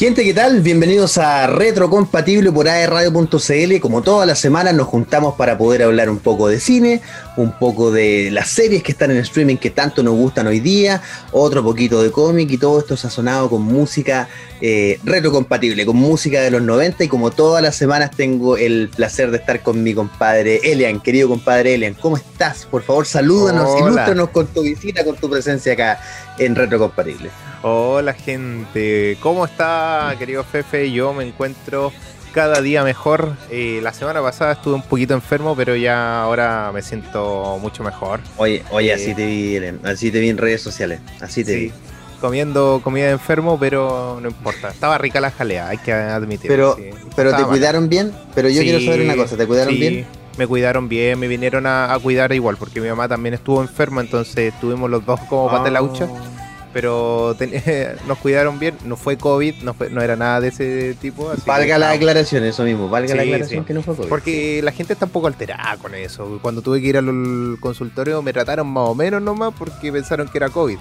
Gente, ¿qué tal? Bienvenidos a Retrocompatible por aerradio.cl. Como todas las semanas nos juntamos para poder hablar un poco de cine, un poco de las series que están en streaming que tanto nos gustan hoy día, otro poquito de cómic y todo esto sazonado con música eh, retrocompatible, con música de los 90 y como todas las semanas tengo el placer de estar con mi compadre Elian, querido compadre Elian. ¿Cómo estás? Por favor, salúdanos, Hola. ilústranos con tu visita, con tu presencia acá en Retrocompatible. Hola gente, ¿cómo está querido Fefe? Yo me encuentro cada día mejor. Eh, la semana pasada estuve un poquito enfermo, pero ya ahora me siento mucho mejor. Oye, oye, Eh, así te vi, Elian, así te vi en redes sociales, así te Sí, vi. comiendo comida de enfermo, pero no importa. Estaba rica la jalea, hay que admitirlo. Pero, sí. pero te cuidaron bien, pero yo Sí, quiero saber una cosa, ¿te cuidaron sí, bien? Me cuidaron bien, me vinieron a, a cuidar igual, porque mi mamá también estuvo enferma, entonces estuvimos los dos como hucha. Ah. Pero ten- nos cuidaron bien, no fue COVID, no, fue, no era nada de ese tipo. así que Valga la estábamos- aclaración, eso mismo, valga la aclaración sí. que no fue COVID. Porque la gente está un poco alterada con eso. Cuando tuve que ir al consultorio me trataron más o menos nomás porque pensaron que era COVID.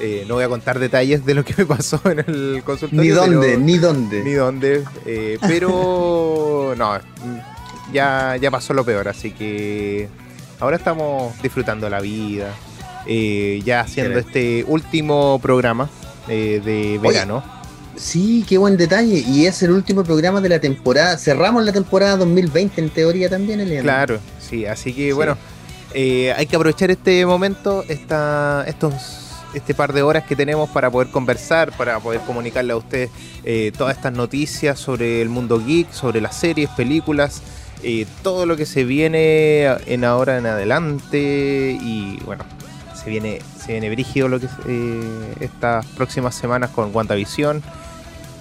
Eh, no voy a contar detalles de lo que me pasó en el consultorio. Ni dónde, pero- ni dónde. Ni dónde. eh, pero no, ya, ya pasó lo peor, así que ahora estamos disfrutando la vida. Eh, ya haciendo este último programa eh, de verano. Sí, qué buen detalle. Y es el último programa de la temporada. Cerramos la temporada 2020 en teoría también, Eliana. Claro, sí, así que Sí. bueno, eh, hay que aprovechar este momento, esta, estos, este par de horas que tenemos para poder conversar, para poder comunicarle a ustedes todas estas noticias sobre el mundo geek, sobre las series, películas, todo lo que se viene en ahora en adelante y bueno, se viene, se viene brígido lo que eh, estas próximas semanas con WandaVision.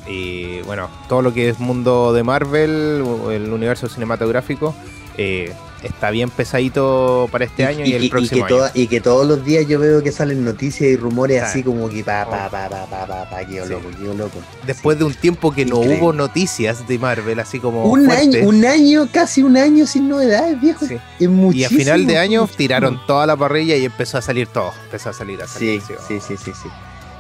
Y bueno, todo lo que es mundo de Marvel, el universo cinematográfico, eh, está bien pesadito para este año y, el próximo que año. toda- y que todos los días yo veo que salen noticias y rumores Claro. así como que pa, pa, pa, pa, pa, pa, pa, quedo Sí. loco, quedo loco. Después de un tiempo que no hubo noticias de Marvel, así como un año, un año, casi un año sin novedades, viejo. Sí. Es y a final de año muchísimo. tiraron toda la parrilla y empezó a salir todo. Empezó a salir, a Sí, salir. sí, sí, sí, sí.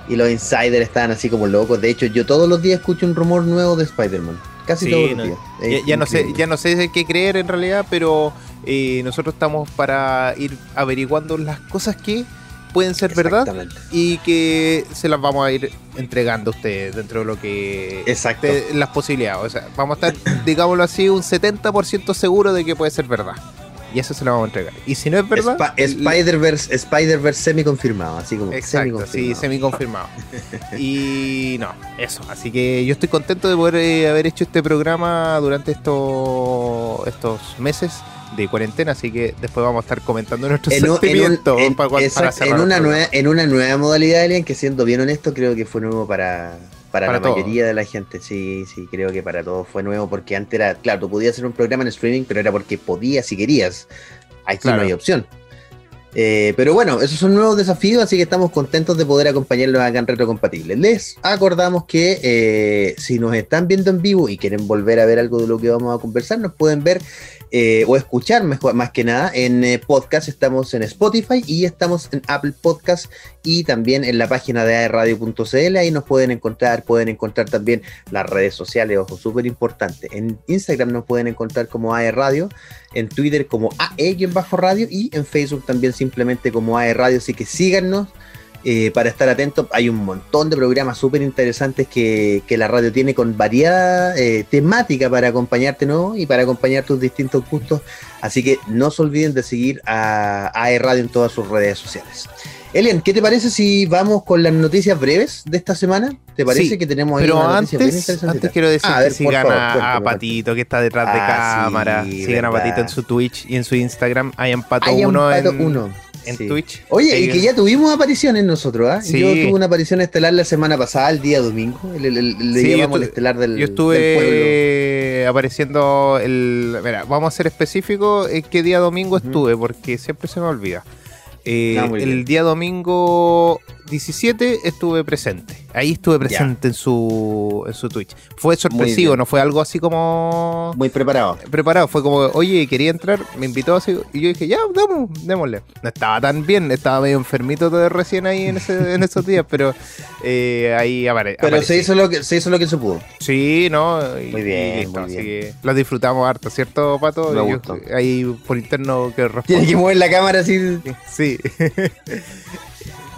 Y los insiders estaban así como locos. De hecho, yo todos los días escucho un rumor nuevo de Spider-Man. Casi Sí, todos los no- días. Ya, no sé, ya no sé de qué creer en realidad, pero eh, nosotros estamos para ir averiguando las cosas que pueden ser verdad y que se las vamos a ir entregando a ustedes dentro de lo que Exacto. las posibilidades. O sea, vamos a estar, digámoslo así, un 70% seguro de que puede ser verdad. Y eso se lo vamos a entregar. Y si no es verdad, Spider-Verse Spider semi confirmado, así como Exacto, sí, semi-confirmado. semi confirmado. y no, eso. Así que yo estoy contento de poder eh, haber hecho este programa durante estos estos meses de cuarentena, así que después vamos a estar comentando nuestros En, un- en un- sentimientos en- para, para una nueva, en una nueva modalidad, Alien, que siendo bien honesto, creo que fue nuevo para, para, Para la mayoría de la gente. Sí, sí, creo que para todos fue nuevo, porque antes era, claro, tú podías hacer un programa en streaming, pero era porque podías si querías. Aquí Claro. no hay opción. Eh, pero bueno, esos son nuevos desafíos, así que estamos contentos de poder acompañarlos acá en Retrocompatible. Les acordamos que eh, si nos están viendo en vivo y quieren volver a ver algo de lo que vamos a conversar, nos pueden ver eh, o escuchar mejor, más que nada en eh, podcast. Estamos en Spotify y estamos en Apple Podcast y también en la página de aerradio.cl. Ahí nos pueden encontrar, pueden encontrar también las redes sociales, ojo, súper importante. En Instagram nos pueden encontrar como AE Radio, en Twitter como AE-radio y en Facebook también simplemente como AE Radio. Así que síganos. Eh, para estar atentos, hay un montón de programas súper interesantes que, que la radio tiene con variada eh, temática para acompañarte ¿no? y para acompañar tus distintos gustos. Así que no se olviden de seguir a AE Radio en todas sus redes sociales. Elian, ¿qué te parece si vamos con las noticias breves de esta semana? ¿Te parece Sí, que tenemos ahí Pero una antes, antes quiero decir Ah, a ver, sigan favor, a- Patito que está detrás de Ah, cámara. sí, sigan a. Patito en su Twitch y en su Instagram. Hay Pato Hay un 1 pato en, uno. En Sí. Twitch. Oye, y Eh, que ya tuvimos apariciones nosotros, ¿ah? Sí. Yo tuve una aparición estelar la semana pasada, el día domingo. Le, le- le Sí, yo llamamos el estelar del, Yo del pueblo. estuve apareciendo el. Mira, vamos a ser específicos en qué día domingo estuve, porque siempre se me olvida. Eh, Ah, muy el bien. día domingo 17 estuve presente. Ahí estuve presente en su, en su Twitch. Fue sorpresivo, no fue algo así como. Muy preparado. Preparado, fue como, oye, quería entrar, me invitó así. Y yo dije, ya, damos, démosle. No estaba tan bien, estaba medio enfermito todo recién ahí en, ese, en esos días, pero eh, ahí aparece. Pero se hizo, lo que, se hizo lo que se pudo. Sí, ¿no? muy bien, muy bien. Así que lo disfrutamos harto, ¿cierto, Pato? Me ahí por interno que Tiene que mover la cámara así. Sí.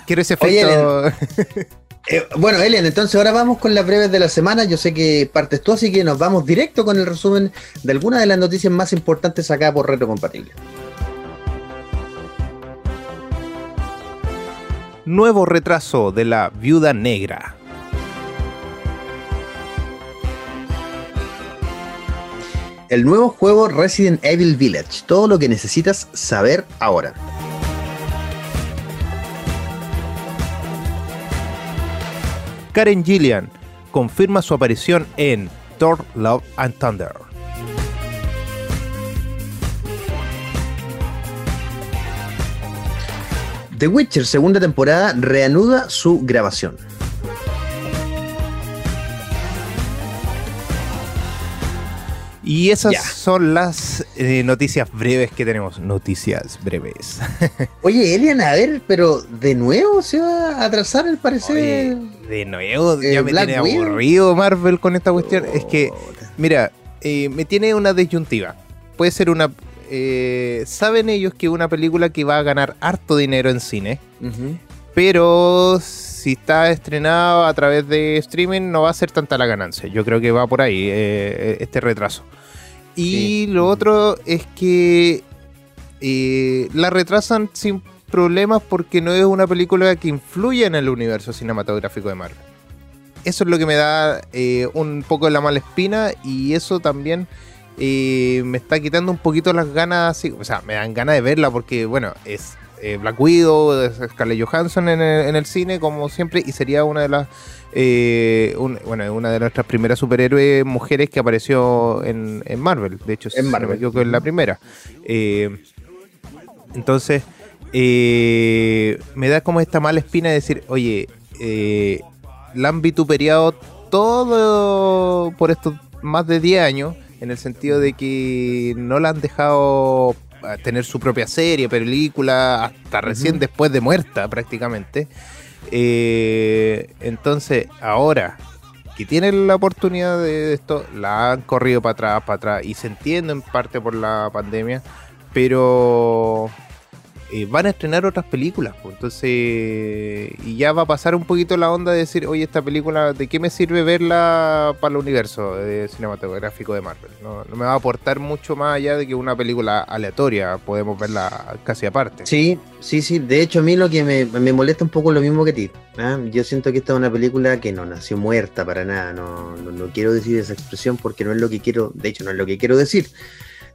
Quiero ese efecto. Eh, bueno, Elian, entonces ahora vamos con las breves de la semana. Yo sé que partes tú, así que nos vamos directo con el resumen de algunas de las noticias más importantes acá por Retro Compatible. Nuevo retraso de la Viuda Negra. El nuevo juego Resident Evil Village. Todo lo que necesitas saber ahora. Karen Gillian confirma su aparición en Thor Love and Thunder. The Witcher segunda temporada reanuda su grabación. Y esas son las eh, noticias breves que tenemos. Noticias breves. Oye, Elian, a ver, pero de nuevo se va a atrasar el parecer. de nuevo, ya me tiene aburrido Marvel con esta cuestión. es que, mira, eh, me tiene una disyuntiva. Puede ser una. Eh, Saben ellos que una película que va a ganar harto dinero en cine, pero si está estrenada a través de streaming no va a ser tanta la ganancia. Yo creo que va por ahí eh, este retraso. Y lo otro es que eh, la retrasan sin problemas porque no es una película que influye en el universo cinematográfico de Marvel. Eso es lo que me da eh, un poco de la mala espina y eso también me está quitando un poquito las ganas, o sea, me dan ganas de verla porque, bueno, es eh, Black Widow, Scarlett Johansson en el, cine, como siempre, y sería una de las eh, bueno, una de nuestras primeras superhéroes mujeres que apareció en, Marvel. De hecho, en Marvel. creo que es la primera. Eh, entonces, me da como esta mala espina de decir, oye, la han vituperiado todo por estos más de 10 años, en el sentido de que no la han dejado tener su propia serie, película, hasta recién después de muerta prácticamente. Eh, entonces, ahora que tienen la oportunidad de esto, la han corrido para atrás, para atrás, y se entiende en parte por la pandemia, pero eh, van a estrenar otras películas. Pues, entonces, y ya va a pasar un poquito la onda de decir, oye, esta película, ¿de qué me sirve verla para el universo cinematográfico de Marvel? No, me va a aportar mucho más allá de que una película aleatoria, podemos verla casi aparte. Sí, sí, sí. De hecho, a mí lo que me, molesta un poco lo mismo que ti. ¿ah? Yo siento que esta es una película que no nació muerta para nada. no, no quiero decir esa expresión porque no es lo que quiero, de hecho, no es lo que quiero decir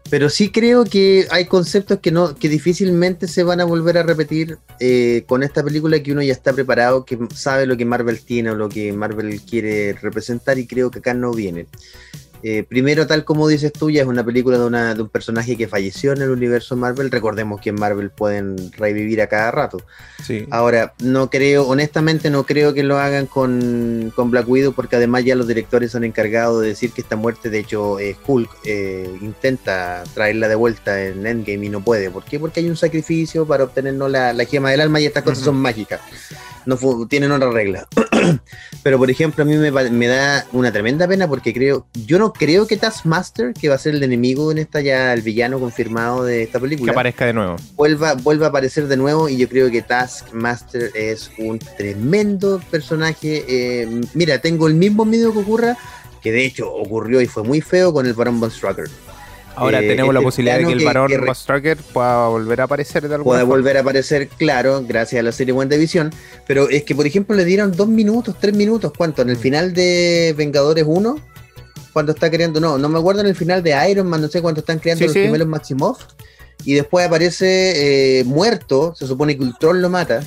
pero sí creo que hay conceptos que no que difícilmente se van a volver a repetir eh, con esta película que uno ya está preparado, que sabe lo que Marvel tiene o lo que Marvel quiere representar y creo que acá no viene. Eh, primero, tal como dices tú, ya es una película de, una, de un personaje que falleció en el universo Marvel. Recordemos que en Marvel pueden revivir a cada rato. Sí. Ahora, no creo, honestamente, no creo que lo hagan con, Black Widow, porque además ya los directores han encargado de decir que esta muerte, de hecho, eh, Hulk eh, intenta traerla de vuelta en Endgame y no puede. ¿Por qué? Porque hay un sacrificio para obtener la, la gema del alma y estas cosas son mágicas no tienen otra regla. Pero por ejemplo, a mí me, da una tremenda pena porque creo, yo no creo que Taskmaster, que va a ser el enemigo en esta ya, el villano confirmado de esta película, que aparezca de nuevo. Vuelva, vuelva a aparecer de nuevo y yo creo que Taskmaster es un tremendo personaje. Eh, mira, tengo el mismo miedo que ocurra, que de hecho ocurrió y fue muy feo con el Baron Von Strucker. Ahora eh, tenemos la este posibilidad de que el varón que pueda volver a aparecer de alguna Pueda volver a aparecer, claro, gracias a la serie Visión. Pero es que, por ejemplo, le dieron dos minutos, tres minutos, ¿cuánto? En el mm. final de Vengadores 1, cuando está creando, no, no me acuerdo en el final de Iron Man, no sé cuánto están creando los primeros Maximoff. Y después aparece eh, muerto, se supone que Ultron lo mata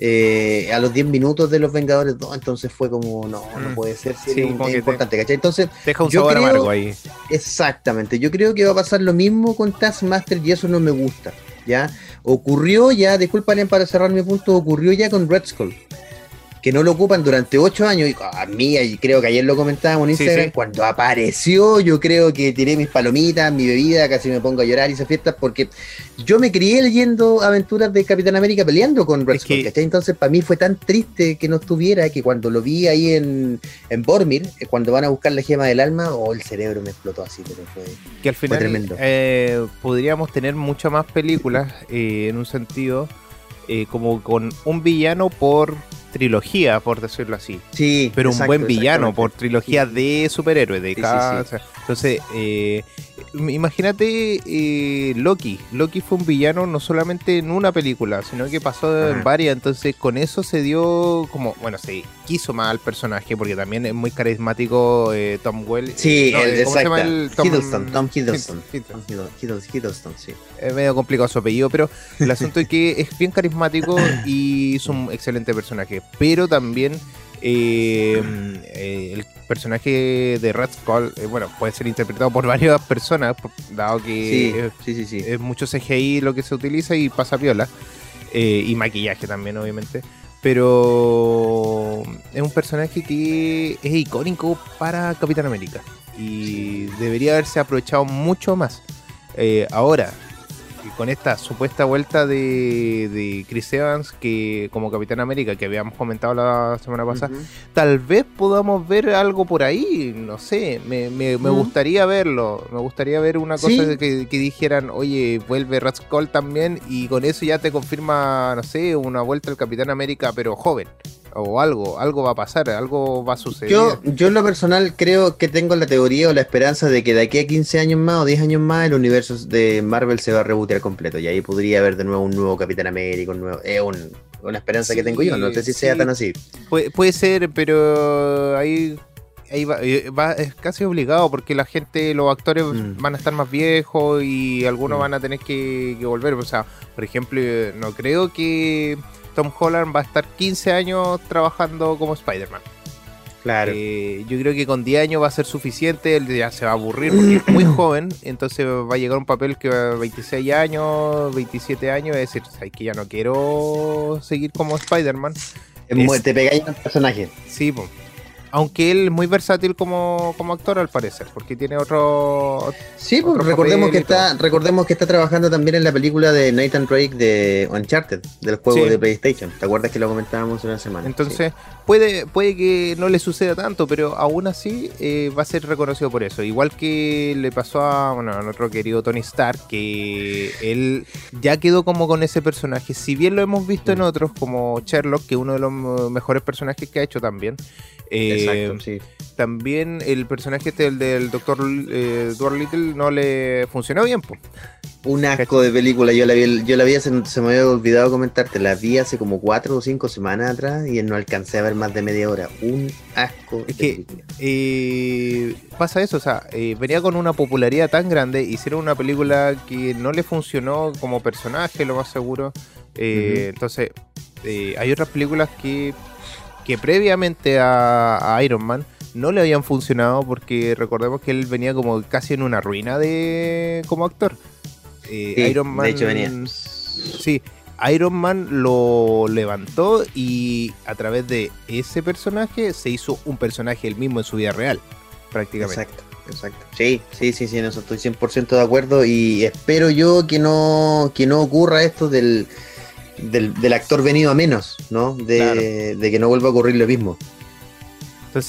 eh, a los 10 minutos de los Vengadores 2, entonces fue como, no, no mm. puede ser, si es importante, ¿cachai? Entonces, deja un sabor amargo ahí. Exactamente, yo creo que va a pasar lo mismo con Taskmaster y eso no me gusta, ¿ya? Ocurrió ya, disculpen para cerrar mi punto, ocurrió ya con Red Skull. Que no lo ocupan durante ocho años. Y a mí, y creo que ayer lo comentábamos en Instagram, cuando apareció, yo creo que tiré mis palomitas, mi bebida, casi me pongo a llorar y esas fiestas, porque yo me crié leyendo aventuras de Capitán América peleando con Red Skull, Entonces, para mí fue tan triste que no estuviera que cuando lo vi ahí en, en Bormir, eh, cuando van a buscar la gema del alma, o oh, el cerebro me explotó así, pero fue, que al final, tremendo. Eh, podríamos tener muchas más películas eh, en un sentido. como con un villano por trilogía, por decirlo así. Sí. Pero un buen villano, por trilogía de superhéroes, de cada. entonces, eh, imagínate eh, Loki. Loki fue un villano no solamente en una película, sino que pasó en varias. Entonces, con eso se dio como, bueno, se quiso más al personaje porque también es muy carismático eh, Tom Well. Sí, el, ¿cómo se llama el Tom Hiddleston? Tom Hiddleston. Hiddleston, sí. Es medio complicado su apellido, pero el asunto es que es bien carismático y es un excelente personaje. Pero también eh, eh, el personaje de Red Skull, eh, bueno, puede ser interpretado por varias personas, dado que es, mucho CGI lo que se utiliza y pasa piola. y maquillaje también, obviamente. Pero es un personaje que es icónico para Capitán América. Y debería haberse aprovechado mucho más. ahora, con esta supuesta vuelta de, Chris Evans que como Capitán América que habíamos comentado la semana pasada, tal vez podamos ver algo por ahí, no sé, me, me, gustaría verlo, me gustaría ver una cosa que, que, dijeran, oye, vuelve Skull también y con eso ya te confirma, no sé, una vuelta al Capitán América pero joven o algo, algo va a pasar, algo va a suceder. Yo, yo en lo personal creo que tengo la teoría o la esperanza de que de aquí a 15 años más o 10 años más el universo de Marvel se va a rebotear completo y ahí podría haber de nuevo un nuevo Capitán América, un nuevo, es una esperanza que tengo yo, no sé si sea tan así. Puede, ser, pero ahí ahí eh, va, es casi obligado porque la gente, los actores mm. van a estar más viejos y algunos mm. van a tener que, que, volver. O sea, por ejemplo, no creo que Tom Holland va a estar 15 años trabajando como Spider-Man. Claro. Eh, yo creo que con 10 años va a ser suficiente, él ya se va a aburrir porque es muy joven, entonces va a llegar un papel que va a 26 años, 27 años, es decir, que ya no quiero seguir como Spider-Man. Te pegáis en el personaje. Sí, pues. Aunque él es muy versátil como, actor al parecer, porque tiene otro. Sí, pues recordemos que está, recordemos que está trabajando también en la película de Nathan Drake de Uncharted, del juego de PlayStation. ¿Te acuerdas que lo comentábamos una semana? Entonces, puede, puede que no le suceda tanto, pero aún así eh, va a ser reconocido por eso. Igual que le pasó a, bueno, a nuestro querido Tony Stark, que él ya quedó como con ese personaje. Si bien lo hemos visto en mm. otros, como Sherlock, que es uno de los mejores personajes que ha hecho también. Exacto, eh, sí. También el personaje este, el del doctor eh, Little no le funcionó bien, pues. Un asco de película, yo la vi, yo la vi se, me había olvidado comentarte, la vi hace como cuatro o cinco semanas atrás y no alcancé a ver más de media hora. Un asco. Es que eh, pasa eso, o sea, eh, venía con una popularidad tan grande, hicieron una película que no le funcionó como personaje, lo más seguro. Entonces, hay otras películas que que previamente a, Iron Man no le habían funcionado porque recordemos que él venía como casi en una ruina de como actor. Eh, Iron Man, de hecho venía. Sí, Iron Man lo levantó y a través de ese personaje se hizo un personaje el mismo en su vida real, prácticamente. Exacto. Exacto. Sí, sí, sí, sí, en eso estoy 100% de acuerdo y espero yo que no, que no ocurra esto del, del, actor venido a menos, ¿no? De, que no vuelva a ocurrir lo mismo.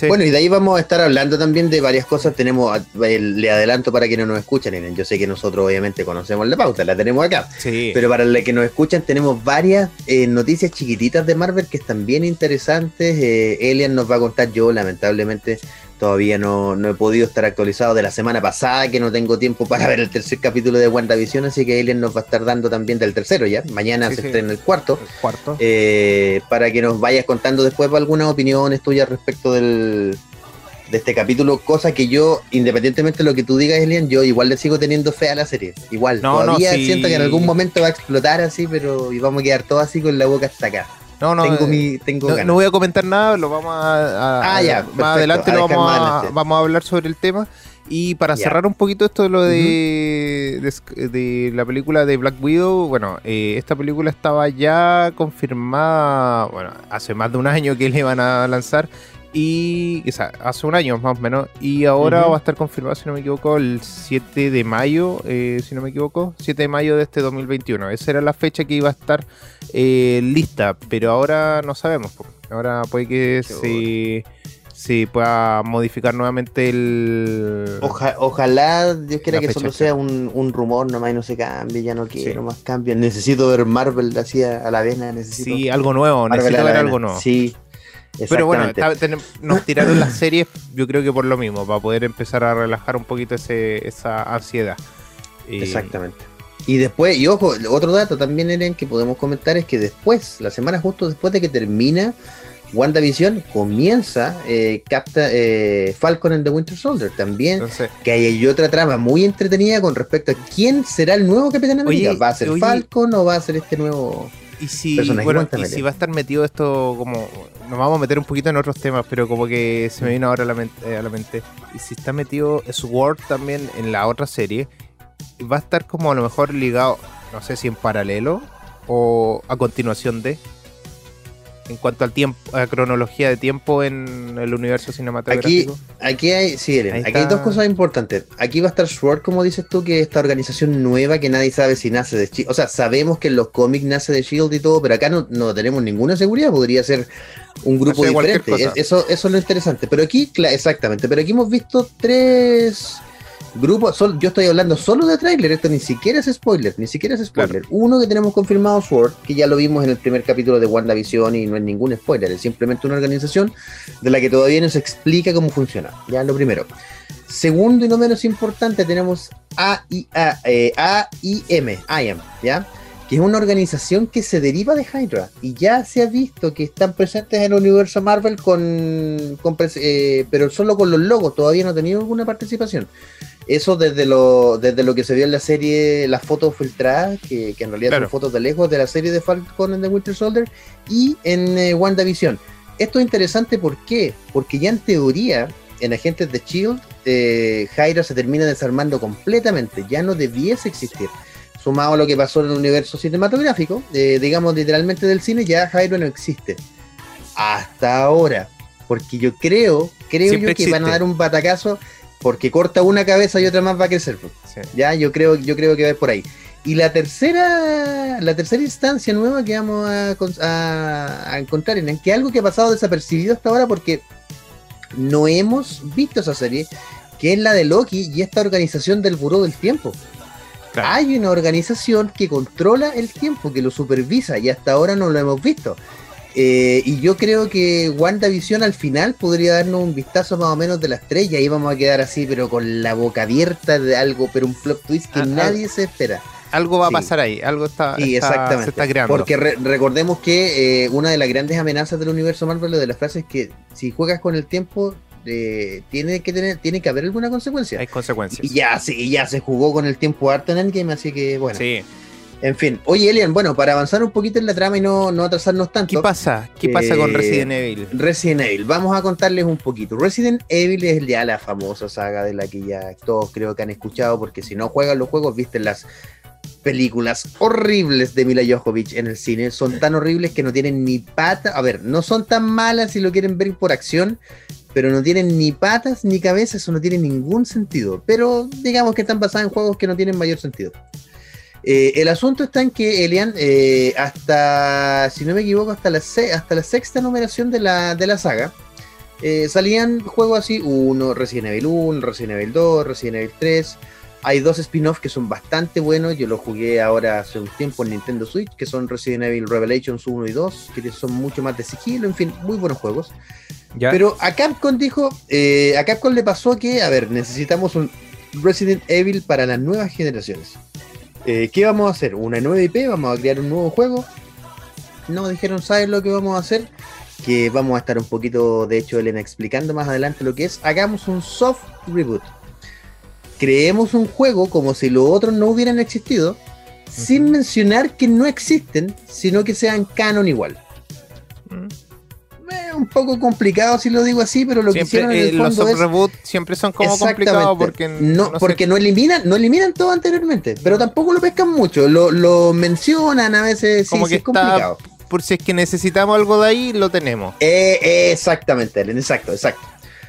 Bueno, y de ahí vamos a estar hablando también de varias cosas. Tenemos, le adelanto para que no nos escuchen, yo sé que nosotros obviamente conocemos la pauta, la tenemos acá. Pero para los que nos escuchan, tenemos varias eh, noticias chiquititas de Marvel que están bien interesantes. Eh, Elian nos va a contar, yo lamentablemente Todavía no, he podido estar actualizado de la semana pasada, que no tengo tiempo para ver el tercer capítulo de WandaVision, así que Alien nos va a estar dando también del tercero ya. Mañana se estrena el cuarto. cuarto. Eh, para que nos vayas contando después algunas opiniones tuyas respecto del, de este capítulo, cosa que yo, independientemente de lo que tú digas, Elian, yo igual le sigo teniendo fe a la serie. Igual, todavía siento que en algún momento va a explotar así, pero y vamos a quedar todos así con la boca hasta acá. No, no, tengo eh, no, voy a comentar nada, lo vamos a. ah, ya. Más adelante lo vamos a, vamos a hablar sobre el tema. Y para cerrar un poquito esto de lo de, de, la película de Black Widow, bueno, eh, esta película estaba ya confirmada, bueno, hace más de un año que le iban a lanzar y quizá hace un año más o menos y ahora va a estar confirmado si no me equivoco el 7 de mayo eh, si no me equivoco 7 de mayo de este 2021 esa era la fecha que iba a estar eh, lista pero ahora no sabemos ahora puede que se, se, pueda modificar nuevamente el ojalá Dios quiera que solo sea un, un, rumor nomás y no se cambie ya no quiero más cambios. Necesito ver Marvel así a la vez necesito sí algo nuevo necesito ver algo nuevo. Sí pero bueno, nos tiraron las series, yo creo que por lo mismo, para poder empezar a relajar un poquito ese, esa ansiedad. Exactamente. Y después, y ojo, otro dato también, Eren, que podemos comentar es que después, la semana justo después de que termina WandaVision, comienza eh, capta eh, Falcon and the Winter Soldier. También, que hay otra trama muy entretenida con respecto a quién será el nuevo Capitán América. ¿Va a ser Falcon o va a ser este nuevo y si, bueno, y si va a estar metido esto como nos vamos a meter un poquito en otros temas, pero como que se me vino ahora a la, mente, eh, a la mente. Y si está metido Sword también en la otra serie, va a estar como a lo mejor ligado, no sé si en paralelo o a continuación de en cuanto al tiempo, a cronología de tiempo en el universo cinematográfico? Aquí, aquí hay, sí, aquí hay dos cosas importantes. Aquí va a estar Sword, como dices tú, que esta organización nueva que nadie sabe si nace de Shield. O sea, sabemos que en los cómics nace de Shield y todo, pero acá no, no tenemos ninguna seguridad. Podría ser un grupo diferente. Eso, eso es lo interesante. Pero aquí, exactamente, pero aquí hemos visto tres Grupo, yo estoy hablando solo de tráiler, esto ni siquiera es spoiler, ni siquiera es spoiler. Uno que tenemos confirmado Sword, que ya lo vimos en el primer capítulo de WandaVision y no es ningún spoiler, es simplemente una organización de la que todavía no se explica cómo funciona. Ya lo primero. Segundo y no menos importante, tenemos AIM, eh, ¿ya? Que es una organización que se deriva de Hydra y ya se ha visto que están presentes en el universo Marvel con, eh, pero solo con los logos, todavía no ha tenido alguna participación. Eso desde lo, desde lo que se vio en la serie, las fotos filtradas, que, en realidad son fotos de lejos de la serie de Falcon and the Winter Soldier, y en eh, WandaVision. Esto es interesante, ¿por qué? Porque ya en teoría, en Agentes de Shield, eh, Hydra se termina desarmando completamente, ya no debiese existir. Sumado a lo que pasó en el universo cinematográfico, eh, digamos literalmente del cine, ya Hydra no existe. Hasta ahora. Porque yo creo, creo yo que van a dar un batacazo porque corta una cabeza y otra más va a crecer. Ya, yo creo, yo creo que va por ahí. Y la tercera, la tercera instancia nueva que vamos a, encontrar en que algo que ha pasado desapercibido hasta ahora porque no hemos visto esa serie, que es la de Loki y esta organización del Buró del Tiempo. Hay una organización que controla el tiempo, que lo supervisa y hasta ahora no lo hemos visto. Eh, y yo creo que WandaVision al final podría darnos un vistazo más o menos de la estrella y vamos a quedar así, pero con la boca abierta de algo, pero un plot twist que ah, ah. nadie se espera. Algo va a pasar ahí, algo está, sí, exactamente. se está creando. Porque recordemos que eh, una de las grandes amenazas del universo Marvel de las frases es que si juegas con el tiempo, eh, tiene que tener, tiene que haber alguna consecuencia. Hay consecuencias. Y ya, sí, ya se jugó con el tiempo harto en Endgame, así que bueno. Sí. En fin, oye Elian, bueno, para avanzar un poquito en la trama y no, no atrasarnos tanto. ¿Qué pasa? ¿Qué pasa con Resident Evil? Resident Evil, vamos a contarles un poquito. Resident Evil es ya la famosa saga de la que ya todos creo que han escuchado, porque si no juegan los juegos, visten las películas horribles de Mila Jovovich en el cine. Son tan horribles que no tienen ni pata. A ver, no son tan malas si lo quieren ver por acción, pero no tienen ni patas ni cabezas, eso no tiene ningún sentido. Pero digamos que están basadas en juegos que no tienen mayor sentido. Eh, el asunto está en que Elian, eh, hasta, si no me equivoco, hasta la, hasta la sexta numeración de la, de la saga, eh, salían juegos así, uno, Resident Evil 1, Resident Evil 2, Resident Evil 3. Hay dos spin-offs que son bastante buenos, yo los jugué ahora hace un tiempo en Nintendo Switch, que son Resident Evil Revelations 1 y 2, que son mucho más de sigilo, en fin, muy buenos juegos. Pero a Capcom dijo, a Capcom le pasó que, a ver, necesitamos un Resident Evil para las nuevas generaciones. Eh, ¿Qué vamos a hacer? ¿Una nueva IP? ¿Vamos a crear un nuevo juego? No, dijeron, ¿sabes lo que vamos a hacer? Que vamos a estar un poquito, de hecho, Elena explicando más adelante lo que es. Hagamos un soft reboot. Creemos un juego como si los otros no hubieran existido, sin mencionar que no existen, sino que sean canon igual. Mm. un poco complicado si lo digo así, pero lo que hicieron en el eh, fondo los es reboot siempre son como complicados porque no, porque no eliminan, no eliminan todo anteriormente, pero tampoco lo pescan mucho, lo, lo mencionan a veces, como sí, que es complicado. por si es que necesitamos algo de ahí, lo tenemos. Eh, exactamente, exacto, exacto.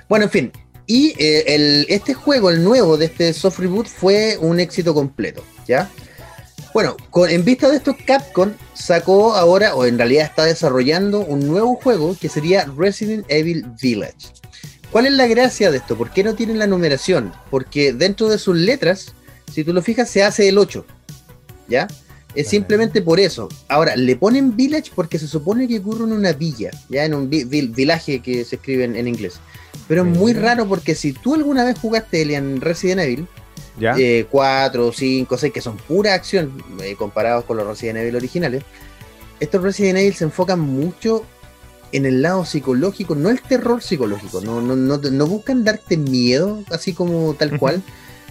Bueno, en fin, y eh, el, este juego, el nuevo de este soft reboot, fue un éxito completo, ¿ya? Bueno, con, en vista de esto, Capcom sacó ahora, o en realidad está desarrollando, un nuevo juego que sería Resident Evil Village. ¿Cuál es la gracia de esto? ¿Por qué no tienen la numeración? Porque dentro de sus letras, si tú lo fijas, se hace el 8. ¿Ya? Es simplemente por eso. Ahora, le ponen Village porque se supone que ocurre en una villa, ya en un villaje que se escribe en, inglés. Pero es muy raro porque si tú alguna vez jugaste Alien Resident Evil, 4, 5, 6, que son pura acción eh, comparados con los Resident Evil originales. Estos Resident Evil se enfocan mucho en el lado psicológico, no el terror psicológico, no, no, no, buscan darte miedo, así como tal cual,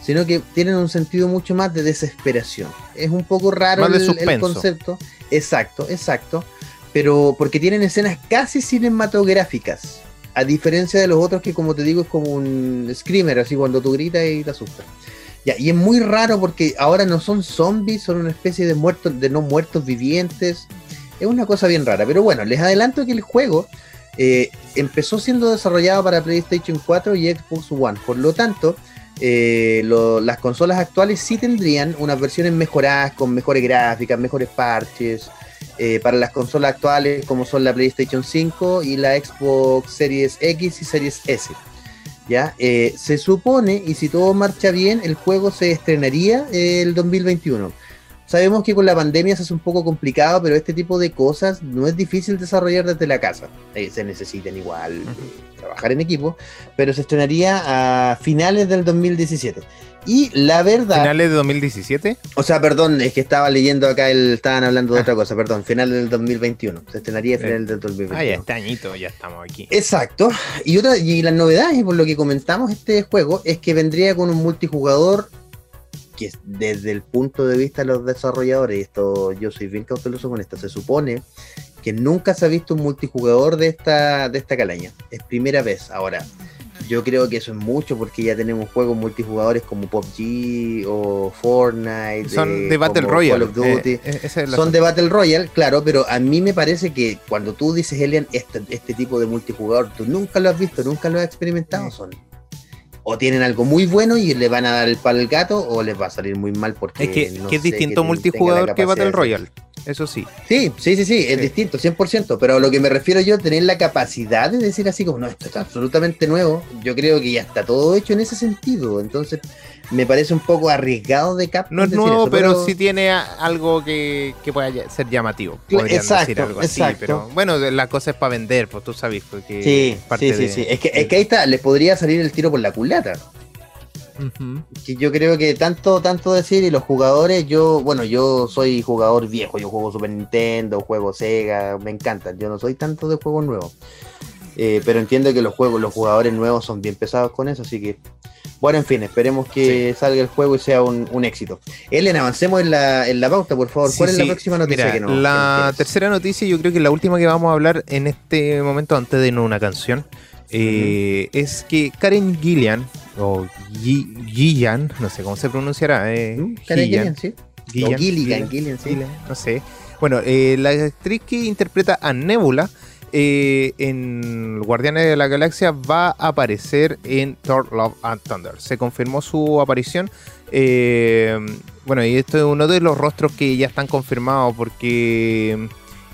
sino que tienen un sentido mucho más de desesperación. Es un poco raro el, concepto. Exacto, exacto. Pero porque tienen escenas casi cinematográficas. A diferencia de los otros que, como te digo, es como un screamer, así cuando tú gritas y te asustas y es muy raro porque ahora no son zombies, son una especie de muertos, de no muertos vivientes. Es una cosa bien rara. Pero bueno, les adelanto que el juego eh, empezó siendo desarrollado para PlayStation 4 y Xbox One. Por lo tanto, eh, las consolas actuales sí tendrían unas versiones mejoradas, con mejores gráficas, mejores parches. Eh, para las consolas actuales como son la PlayStation 5 y la Xbox Series X y Series S. ¿ya? Eh, se supone, y si todo marcha bien, el juego se estrenaría el 2021. Sabemos que con la pandemia se hace un poco complicado, pero este tipo de cosas no es difícil desarrollar desde la casa. Eh, se necesitan igual trabajar en equipo, pero se estrenaría a finales del 2017. Y la verdad. ¿Finales de 2017? O sea, perdón, es que estaba leyendo acá, el, estaban hablando de ah. otra cosa, perdón, final del 2021. Se estrenaría a final del 2021. Ah, ya este añito, ya estamos aquí. Exacto. Y otra, y la novedad, y por lo que comentamos este juego, es que vendría con un multijugador que desde el punto de vista de los desarrolladores, y esto yo soy bien cauteloso con esto, se supone que nunca se ha visto un multijugador de esta, de esta calaña. Es primera vez. Ahora, yo creo que eso es mucho porque ya tenemos juegos multijugadores como PUBG o Fortnite. Son de, Battle Royale. Eh, eh, son de Battle Royale, claro, pero a mí me parece que cuando tú dices, Elian, este, este tipo de multijugador, tú nunca lo has visto, nunca lo has experimentado. Son o tienen algo muy bueno y le van a dar el palo al gato o les va a salir muy mal porque es que, es distinto multijugador que Battle Royale eso sí. Sí, sí, sí, sí, es distinto, 100%, pero a lo que me refiero yo, tener la capacidad de decir así como, no, esto es absolutamente nuevo, yo creo que ya está todo hecho en ese sentido, entonces me parece un poco arriesgado de Capcom. No es nuevo, pero, sí tiene algo que, que pueda ser llamativo. Exacto, decir algo así, pero bueno, la cosa es para vender, pues tú sabes. Porque sí, sí, sí, sí, es que, es que ahí está, les podría salir el tiro por la culata. Que yo creo que tanto, tanto decir, y los jugadores, yo, bueno, yo soy jugador viejo, yo juego Super Nintendo, juego Sega, me encantan, yo no soy tanto de juegos nuevos. Eh, pero entiendo que los juegos, los jugadores nuevos son bien pesados con eso, así que bueno, en fin, esperemos que salga el juego y sea un, éxito. Ellen, avancemos en la, en la pauta, por favor. ¿Cuál es la próxima noticia que nos La tercera noticia, yo creo que la última que vamos a hablar en este momento, antes de no una canción, eh, es que Karen Gillian, o Gillian, no sé cómo se pronunciará. Eh. Karen Gillian, sí. Gillian, Gillian, sí. no sé. Bueno, eh, la actriz que interpreta a Nebula eh, en Guardianes de la Galaxia va a aparecer en Thor Love and Thunder. Se confirmó su aparición. bueno, y esto es uno de los rostros que ya están confirmados porque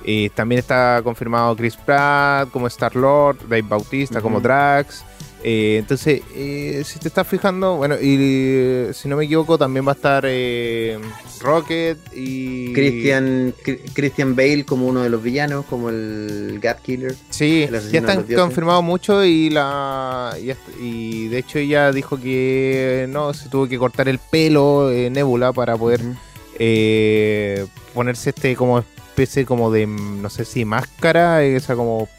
eh, también está confirmado Chris Pratt como Star Lord, Dave Bautista como Drax. Eh, entonces, eh, si te estás fijando, bueno, y si no me equivoco, también va a estar Rocket y. Christian, Christian Bale como uno de los villanos, como el Gap Killer. Sí, ya están confirmados mucho y la y, de hecho ella dijo que no, se tuvo que cortar el pelo Nebula para poder ponerse este como especie como de, no sé si máscara, esa como...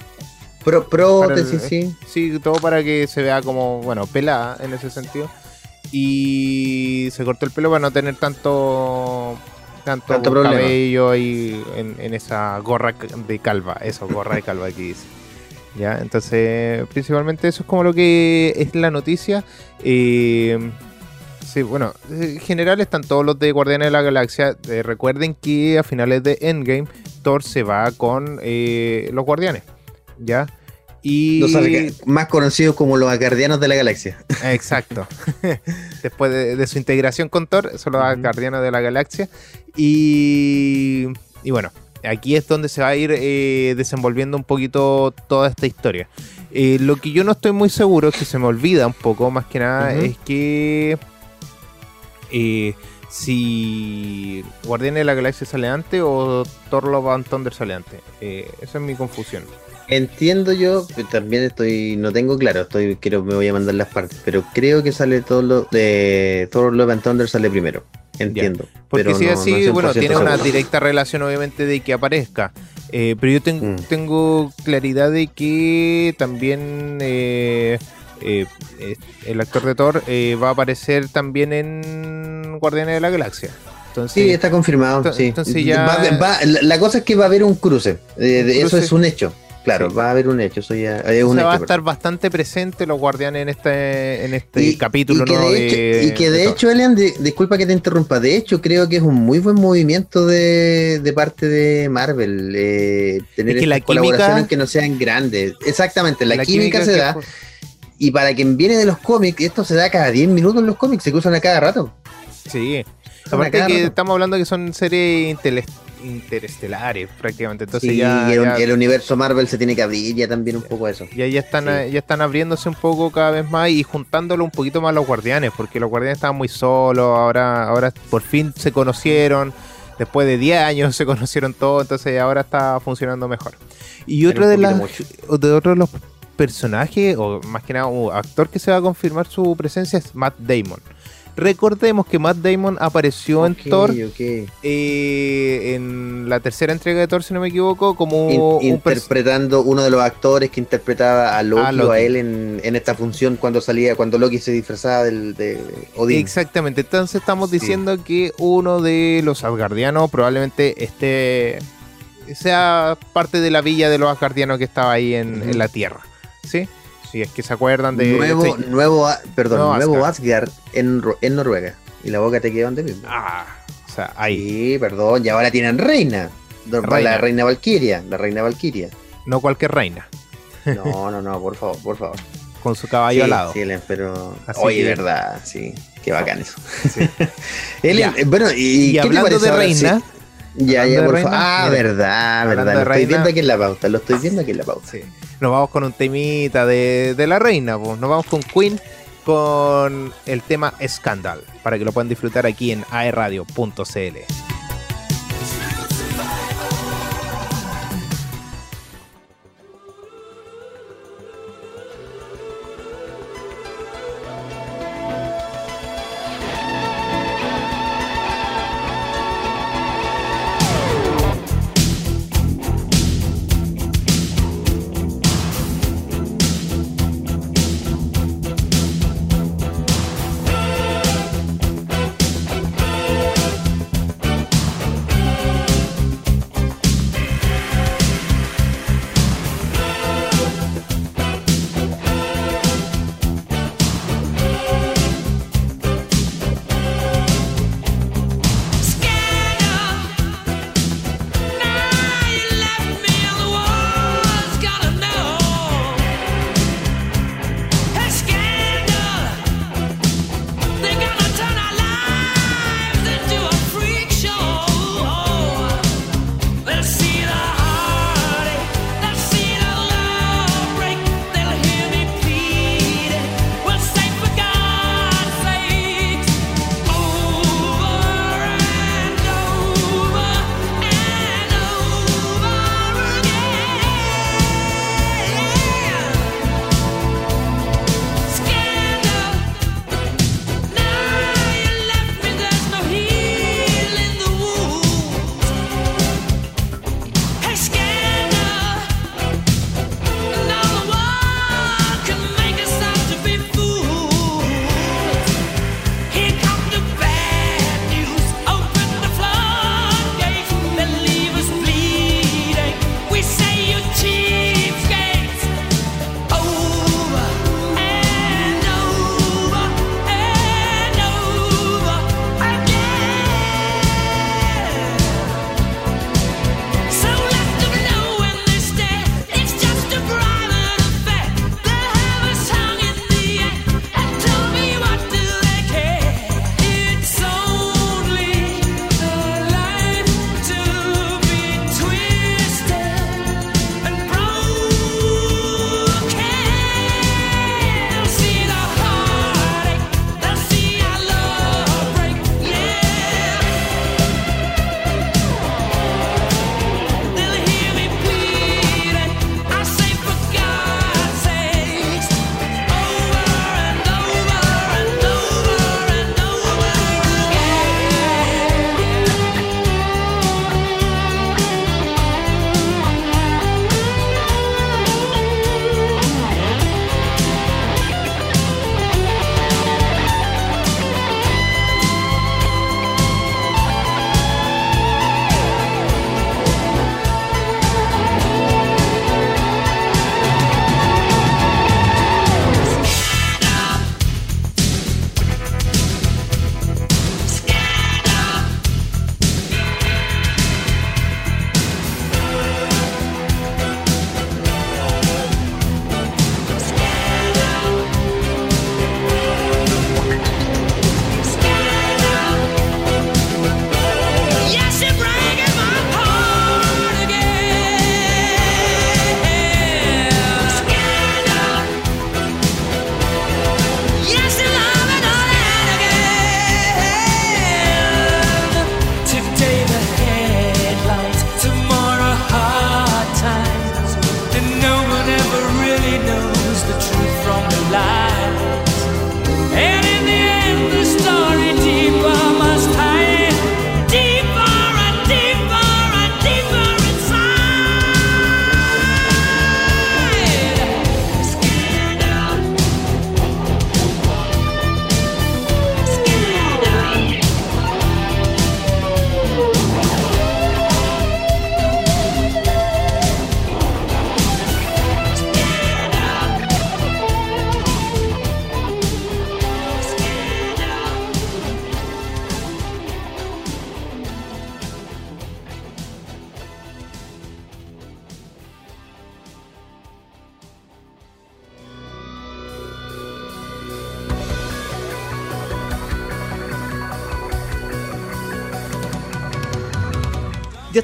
Pro, prótesis, sí. Sí, todo para que se vea como, bueno, pelada en ese sentido. Y se cortó el pelo para no tener tanto tanto, cabello ahí en, esa gorra de calva, eso, gorra de calva que dice. ¿ya? Entonces, principalmente eso es como lo que es la noticia. Eh, sí, bueno, en general están todos los de Guardianes de la Galaxia. Eh, recuerden que a finales de Endgame, Thor se va con eh, los Guardianes, ¿ya? Y... Los más conocidos como los Acardianos de la Galaxia. Exacto. Después de, de su integración con Thor, son los. Guardianes de la Galaxia. Y, y bueno, aquí es donde se va a ir eh, desenvolviendo un poquito toda esta historia. Eh, lo que yo no estoy muy seguro, que se me olvida un poco más que nada, es que eh, si Guardianes de la Galaxia sale antes o Thor Love and Thunder sale antes. Eh, esa es mi confusión. Entiendo yo, pero también estoy, no tengo claro, estoy, creo me voy a mandar las partes, pero creo que sale todo lo de Thor Love and Thunder sale primero. Entiendo. Porque pero si no- así, no bueno, 100% tiene una directa relación obviamente de que aparezca. Eh, pero yo ten- Mm. tengo claridad de que también eh, eh, eh, el actor de Thor eh, va a aparecer también en Guardianes de la Galaxia. Entonces, Sí, está confirmado. Ento- sí. entonces ya- Va- va- la, la cosa es que va a haber un cruce. eh, eso cruce. es un hecho. Claro, Sí. va a haber un hecho. Eso ya es o un sea, hecho. va a estar bastante presente los Guardianes en este, en este Y- capítulo y que nuevo de hecho, de- y que de Thor. hecho, Elian, di- disculpa que te interrumpa, de hecho creo que es un muy buen movimiento de, parte de Marvel eh, tener Es que la colaboraciones química- que no sean grandes. Exactamente, la, química, se da y para quien viene de los cómics, esto se da cada 10 minutos en los cómics, se cruzan a cada rato. Sí. Aparte que rato. estamos hablando que son series interestelares prácticamente. Entonces Sí, ya, y el, ya- el universo Marvel se tiene que abrir ya también un poco eso. Ya, ya están, Sí. ya están abriéndose un poco cada vez más y juntándolo un poquito más a los guardianes, porque los guardianes estaban muy solos, ahora, ahora por fin se conocieron, después de 10 años se conocieron todos, entonces ahora está funcionando mejor. Y otro de, las, de otro de los personajes, o más que nada un actor que se va a confirmar su presencia es Matt Damon. Recordemos que Matt Damon apareció en Thor eh, en la tercera entrega de Thor, si no me equivoco, como In- un interpretando uno de los actores que interpretaba a Loki, A o a él en, en esta función cuando salía, cuando Loki se disfrazaba del, de Odín. Exactamente, entonces estamos diciendo que uno de los asgardianos probablemente esté sea parte de la villa de los asgardianos que estaba ahí en, en la Tierra, ¿sí? Si es que se acuerdan de... nuevo, nuevo, A- perdón, Nuevo nuevo Asgard, en, en Noruega. Y la boca te queda donde mismo. Ah, o sea, ahí, Sí, perdón, y ahora tienen reina. Reina. La reina Valkyria, la reina Valkyria. no cualquier reina, No, no, no, por favor, por favor. con su caballo sí, al lado. sí, pero. Así Oye, que- verdad, sí. Qué bacán eso. Sí. Eh, bueno, y, Y, ¿qué te hablando parece de ahora? reina. Ya, ya, por favor. Ah, verdad, verdad. Lo estoy viendo aquí en la pauta, lo estoy viendo aquí en la pauta. sí, nos vamos con un temita de, de la reina, pues. nos vamos con Queen con el tema Scandal, para que lo puedan disfrutar aquí en aerradio.cl.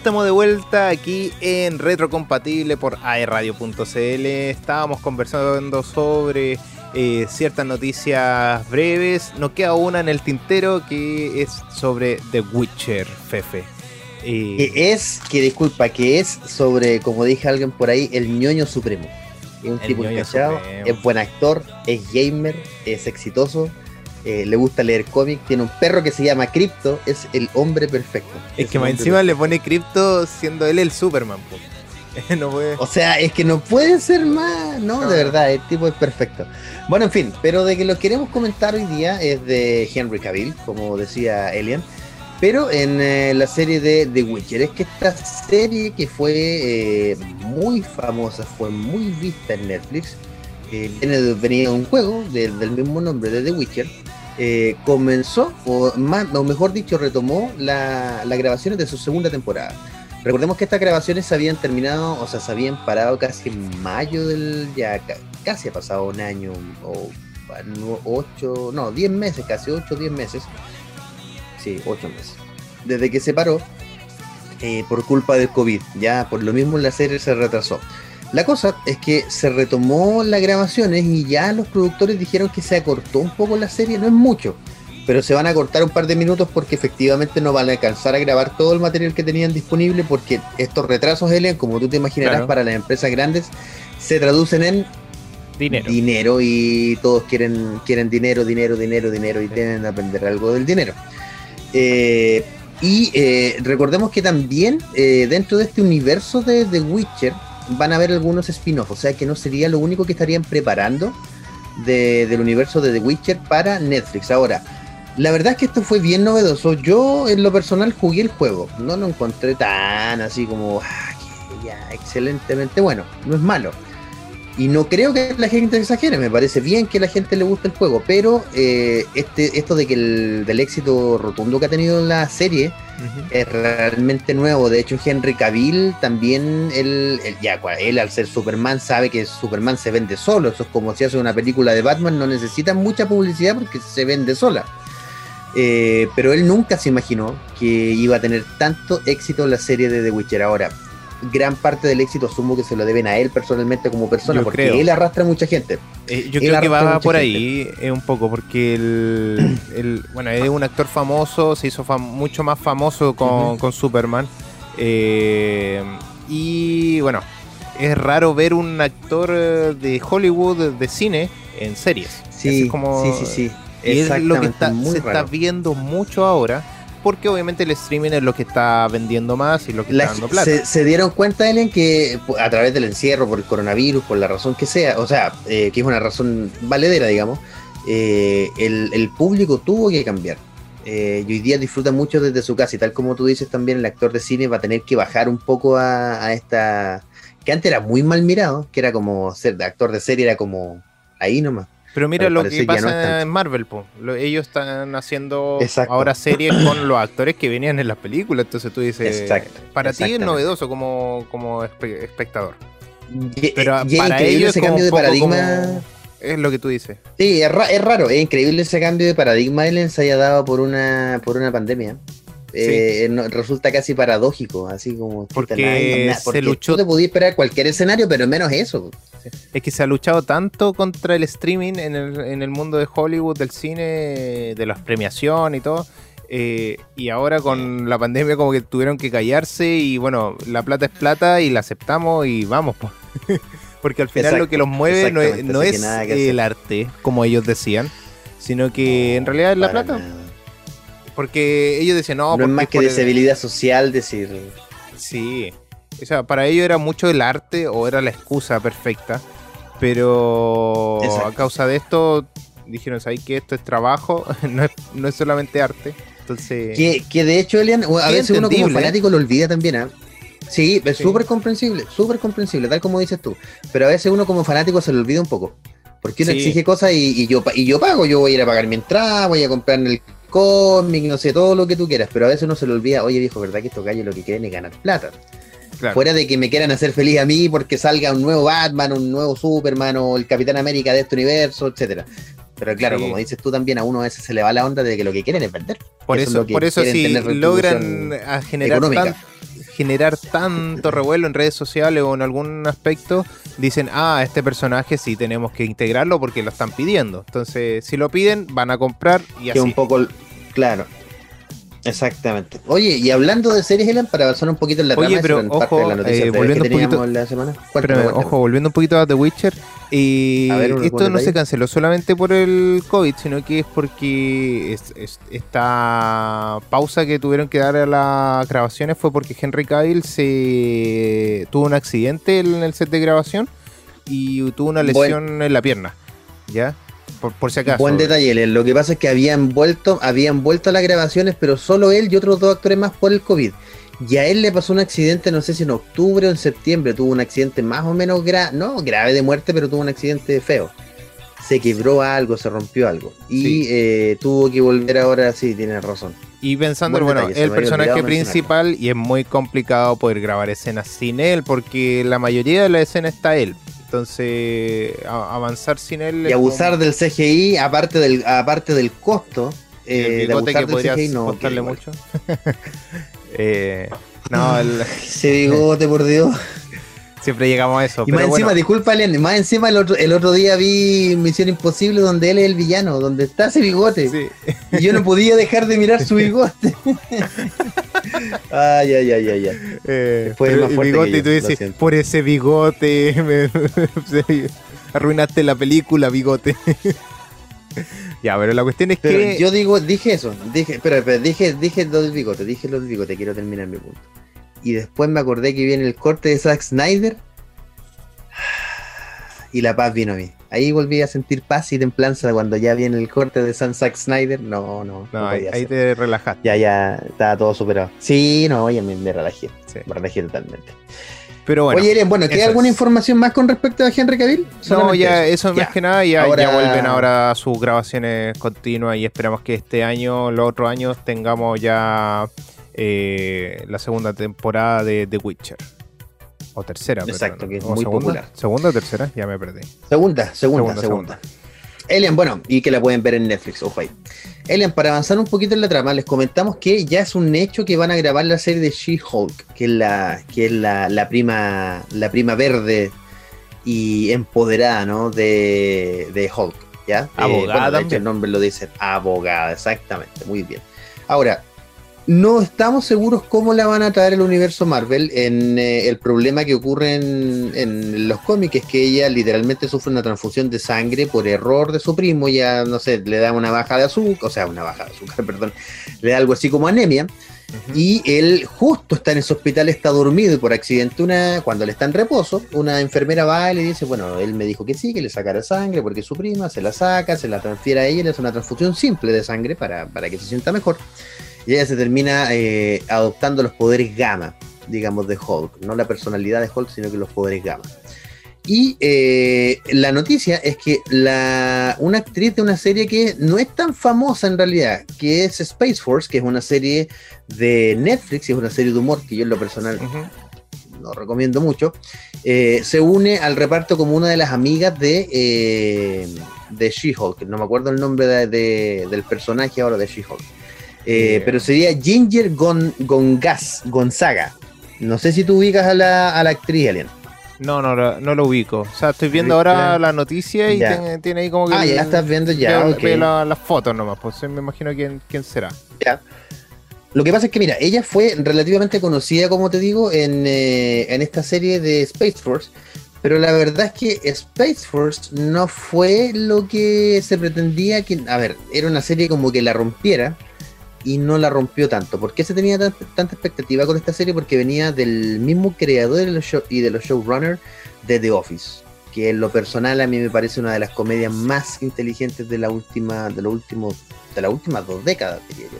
estamos de vuelta aquí en Retrocompatible por aerradio.cl. Estábamos conversando sobre eh, ciertas noticias breves. Nos queda una en el tintero que es sobre The Witcher, Fefe. Eh, que es, que disculpa, que es sobre, como dije alguien por ahí, el ñoño supremo. Es un tipo encachado, es buen actor, es gamer, es exitoso eh, le gusta leer cómics, tiene un perro que se llama Crypto, es el hombre perfecto. Es, que más encima le pone Crypto siendo él el Superman. O sea, es que no puede ser más, ¿no? De verdad, el tipo es perfecto. Bueno, en fin, pero de que lo queremos comentar hoy día es de Henry Cavill, como decía Elian. Pero en eh, la serie de The Witcher, es que esta serie que fue eh, muy famosa, fue muy vista en Netflix, venía de un juego del mismo nombre de The Witcher, eh, comenzó, o, más, mejor dicho, retomó las grabaciones de su segunda temporada. Recordemos que estas grabaciones se habían terminado, o sea, se habían parado casi en mayo del. ya casi ha pasado un año, o ocho, no, diez meses, casi ocho, diez meses. Sí, ocho meses. Desde que se paró, eh, por culpa del COVID, ya por lo mismo la serie se retrasó. La cosa es que se retomó las grabaciones y ya los productores dijeron que se acortó un poco la serie, no es mucho, pero se van a cortar un par de minutos porque efectivamente no van a alcanzar a grabar todo el material que tenían disponible porque estos retrasos, Elian, como tú te imaginarás, para las empresas grandes, se traducen en dinero. dinero y todos quieren, quieren dinero, dinero, dinero, dinero y tienen que aprender algo del dinero. Eh, y eh, recordemos que también eh, dentro de este universo de The Witcher, van a haber algunos spin-offs, o sea que no sería lo único que estarían preparando del universo de The Witcher para Netflix. Ahora, la verdad es que esto fue bien novedoso. Yo en lo personal jugué el juego, no lo encontré tan así como, ah, ya, excelentemente bueno, no es malo. Y no creo que la gente exagere, me parece bien que a la gente le guste el juego, pero eh, este, esto de que el del éxito rotundo que ha tenido la serie es realmente nuevo. De hecho, Henry Cavill también, él, ya, él al ser Superman sabe que Superman se vende solo. Eso es como si hace una película de Batman, no necesita mucha publicidad porque se vende sola. Eh, pero él nunca se imaginó que iba a tener tanto éxito la serie de The Witcher. Ahora, gran parte del éxito asumo que se lo deben a él personalmente como persona, porque él arrastra a mucha gente. Eh, yo creo que va por ahí eh, un poco, porque el, bueno, es un actor famoso, se hizo mucho más famoso con, Superman. Eh, y bueno, es raro ver un actor de Hollywood de cine en series. Sí, como, sí, sí, sí. es lo que se está viendo mucho ahora porque obviamente el streaming es lo que está vendiendo más y lo que está dando plata. Se, dieron cuenta, Ellen, que a través del encierro, por el coronavirus, por la razón que sea, o sea, eh, que es una razón valedera, digamos, eh, el, público tuvo que cambiar. Eh, y hoy día disfruta mucho desde su casa y tal como tú dices también, el actor de cine va a tener que bajar un poco a, a esta... que antes era muy mal mirado, que era como ser actor de serie, era como ahí nomás. Pero mira lo que pasa en Marvel, po. ellos están haciendo ahora series con los actores que venían en las películas, entonces tú dices, para ti es novedoso como, como espectador. Pero para ellos ese cambio de paradigma es lo que tú dices. Sí, es, raro, es increíble ese cambio de paradigma él se haya dado por una por una pandemia. Eh, resulta casi paradójico, así como porque, se luchó. te podías esperar cualquier escenario, pero menos eso. Es que se ha luchado tanto contra el streaming en el, en el mundo de Hollywood, del cine, de las premiaciones y todo. Eh, y ahora con la pandemia como que tuvieron que callarse y bueno, la plata es plata y la aceptamos y vamos. Porque al final lo que los mueve no es, el arte, como ellos decían, sino que en realidad es la plata. Porque ellos decían, no, no es más que disabilidad social decir. Sí. O sea, para ellos era mucho el arte o era la excusa perfecta. Pero a causa de esto dijeron, ¿sabes que esto es trabajo? no, es, no es solamente arte. Entonces. Que, de hecho, Elian, a veces uno como fanático lo olvida también, ¿ah? Sí, es súper comprensible, súper comprensible, tal como dices tú. Pero a veces uno como fanático se lo olvida un poco. Porque uno exige cosas y, yo, y yo pago, yo voy a ir a pagar mi entrada, voy a comprar el cómic, no sé, todo lo que tú quieras, pero a veces uno se le olvida, oye viejo, ¿verdad que estos gallos lo que quieren es ganar plata? Fuera de que me quieran hacer feliz a mí porque salga un nuevo Batman, un nuevo Superman o el Capitán América de este universo, etcétera. Pero claro, como dices tú también, a uno a veces se le va la onda de que lo que quieren es vender. Por eso, por eso si logran generar generar tanto revuelo en redes sociales o en algún aspecto, dicen, ah, este personaje sí tenemos que integrarlo porque lo están pidiendo. Entonces, si lo piden, van a comprar y así. Que un poco, claro, Exactamente. Oye, y hablando de series, Elan, para avanzar un poquito en la Oye, pero ojo, eh, volviendo un poquito, la semana. ojo, volviendo un poquito a The Witcher, y esto no se canceló solamente por el COVID, sino que es porque esta pausa que tuvieron que dar a las grabaciones fue porque Henry Cavill se tuvo un accidente en el set de grabación y tuvo una lesión en la pierna, ¿ya? Por, si acaso. Buen detalle, lo que pasa es que habían vuelto, habían vuelto a las grabaciones, pero solo él y otros dos actores más por el COVID. Y a él le pasó un accidente, no sé si en octubre o en septiembre, tuvo un accidente más o menos grave, no grave de muerte, pero tuvo un accidente feo. Se quebró algo, se rompió algo. Y eh, tuvo que volver ahora, sí, tiene razón. Y pensando, bueno, el personaje principal y es muy complicado poder grabar escenas sin él, porque la mayoría de la escena está él. Entonces, avanzar sin él. Y abusar del CGI, aparte del, aparte del costo. Eh, de abusar que del CGI, no. Costarle mucho. eh, no, el... ese bigote, por Dios. Siempre llegamos a eso. Y más encima, disculpa, más encima el otro, el otro día vi Misión Imposible donde él es el villano, donde está ese bigote. Y yo no podía dejar de mirar su bigote. ay, ay, ay, ay, ay. Eh, el bigote y tú dices, por ese bigote, arruinaste la película, bigote. ya, pero la cuestión es que. Yo digo, dije eso, dije, pero, dije, dije lo del bigote, dije lo del bigote, quiero terminar mi punto y después me acordé que viene el corte de Zack Snyder y la paz vino a mí. Ahí volví a sentir paz y templanza cuando ya viene el corte de San Zack Snyder. No, no. No, ahí, te relajaste. Ya, ya, estaba todo superado. Sí, no, ya me, me relajé. Me relajé totalmente. Pero bueno. Oye, bueno, ¿queda alguna información más con respecto a Henry Cavill? No, ya, eso más que nada, ya, ya vuelven ahora a sus grabaciones continuas y esperamos que este año, los otros años, tengamos ya eh, la segunda temporada de The Witcher. O tercera, Exacto, que es muy segunda, popular. ¿Segunda o tercera? Ya me perdí. Segunda, segunda, segunda. Alien, bueno, y que la pueden ver en Netflix, ojo ahí. Alien, para avanzar un poquito en la trama, les comentamos que ya es un hecho que van a grabar la serie de She-Hulk, que es la, que es la, prima, la prima verde y empoderada, ¿no? De, de Hulk, ¿ya? Abogada. Eh, el nombre lo dice, abogada, exactamente, muy bien. Ahora, no estamos seguros cómo la van a traer el universo Marvel en eh, el problema que ocurre en, los cómics, es que ella literalmente sufre una transfusión de sangre por error de su primo, ya no sé, le da una baja de azúcar, o sea, una baja de azúcar, perdón, le da algo así como anemia. Y él justo está en ese hospital, está dormido y por accidente una, cuando le está en reposo, una enfermera va y le dice, bueno, él me dijo que sí, que le sacara sangre porque es su prima, se la saca, se la transfiere a ella, le hace una transfusión simple de sangre para, para que se sienta mejor y ella se termina eh, adoptando los poderes gamma, digamos, de Hulk. No la personalidad de Hulk, sino que los poderes gamma. Y eh, la noticia es que la, una actriz de una serie que no es tan famosa en realidad, que es Space Force, que es una serie de Netflix y es una serie de humor que yo en lo personal no recomiendo mucho, eh, se une al reparto como una de las amigas de, de She-Hulk. No me acuerdo el nombre del personaje ahora de She-Hulk. Eh, pero sería Ginger Gongas, Gonzaga. No sé si tú ubicas a la, actriz, Elian. No, no, no, lo ubico. O sea, estoy viendo ahora la noticia y tiene, ahí como que. Ah, ya estás viendo ya. las fotos nomás, pues me imagino quién, quién será. Ya. Lo que pasa es que, mira, ella fue relativamente conocida, como te digo, en, eh, en esta serie de Space Force. Pero la verdad es que Space Force no fue lo que se pretendía que. A ver, era una serie como que la rompiera y no la rompió tanto. ¿Por qué se tenía tanta expectativa con esta serie? Porque venía del mismo creador de los show y de los showrunners de The Office, que en lo personal a mí me parece una de las comedias más inteligentes de la última, de los últimos, de las últimas dos décadas, diría yo.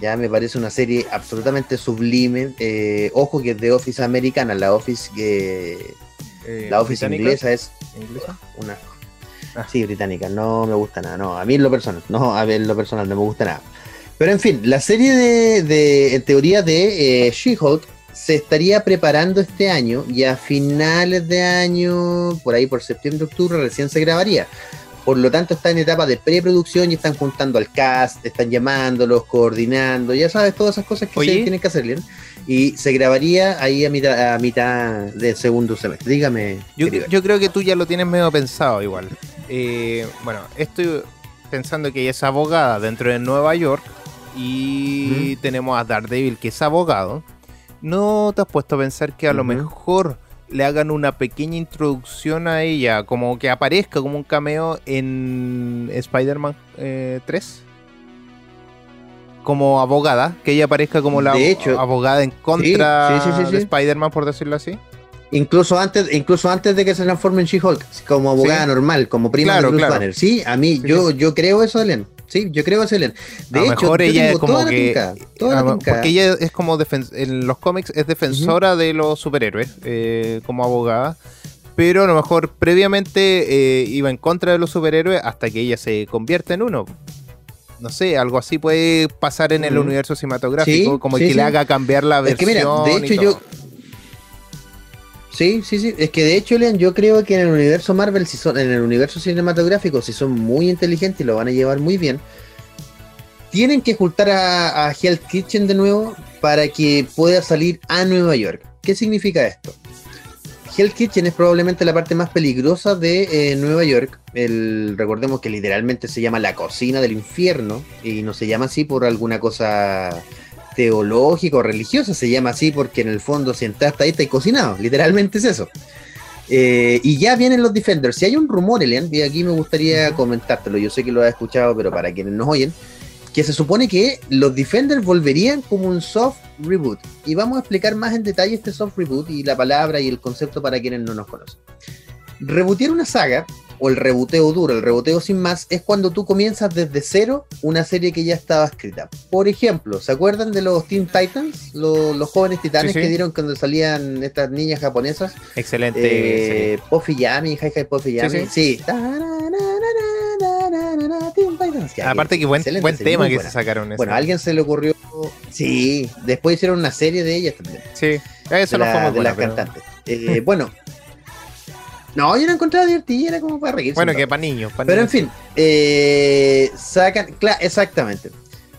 Ya me parece una serie absolutamente sublime. Eh, ojo que es The Office americana, la Office eh, la Office inglesa es una ah. sí británica. No me gusta nada. No, a mí en lo personal, no a ver en lo personal no me gusta nada. Pero en fin, la serie de, en teoría de eh, She-Hulk se estaría preparando este año y a finales de año, por ahí por septiembre, octubre, recién se grabaría. Por lo tanto, está en etapa de preproducción y están juntando al cast, están llamándolos, coordinando, ya sabes, todas esas cosas que se tienen que hacer, y se grabaría ahí a mitad, a mitad del segundo semestre. Dígame. Yo, yo creo que tú ya lo tienes medio pensado igual. Eh, bueno, estoy pensando que ella es abogada dentro de Nueva York y tenemos a Daredevil que es abogado. ¿No te has puesto a pensar que a lo mejor le hagan una pequeña introducción a ella, como que aparezca como un cameo en Spider-Man 3? Eh, como abogada, que ella aparezca como la abogada en contra de Spider-Man, por decirlo así. Incluso antes, incluso antes de que se transforme en She-Hulk, como abogada normal, como prima de Bruce Banner. Sí, a mí, yo, yo creo eso, Ellen. Sí, yo creo eso, Ellen. De hecho, mejor ella es como que. porque ella es como en los cómics es defensora de los superhéroes, eh, como abogada. Pero a lo mejor previamente eh, iba en contra de los superhéroes hasta que ella se convierte en uno no sé, algo así puede pasar en el universo cinematográfico, como que le haga cambiar la versión. Es que mira, de hecho yo... Sí, sí, sí. Es que de hecho, Leon, yo creo que en el universo Marvel, si son, en el universo cinematográfico, si son muy inteligentes y lo van a llevar muy bien, tienen que juntar a, Hell Kitchen de nuevo para que pueda salir a Nueva York. ¿Qué significa esto? Hell Kitchen es probablemente la parte más peligrosa de eh, Nueva York. El, recordemos que literalmente se llama la cocina del infierno y no se llama así por alguna cosa teológica o religiosa, se llama así porque en el fondo si entras ahí está cocinado, literalmente es eso. Eh, y ya vienen los Defenders. Si hay un rumor, Elian, y aquí me gustaría comentártelo, yo sé que lo has escuchado, pero para quienes nos oyen, que se supone que los Defenders volverían como un soft reboot. Y vamos a explicar más en detalle este soft reboot y la palabra y el concepto para quienes no nos conocen. Rebootear una saga, o el reboteo duro, el reboteo sin más, es cuando tú comienzas desde cero una serie que ya estaba escrita. Por ejemplo, ¿se acuerdan de los Teen Titans? Los, jóvenes titanes que dieron cuando salían estas niñas japonesas. Excelente. Eh, Puffy Yami, Hi Hi Puffy Yami. Sí. Aparte que buen, buen tema que se sacaron. Bueno, a alguien se le ocurrió. Sí, después hicieron una serie de ellas también. Sí, eso no fue de las cantantes. Eh, bueno. No, yo no encontraba divertida, era como para reírse. Bueno, que para niños. Pero en fin, eh, sacan, claro, exactamente.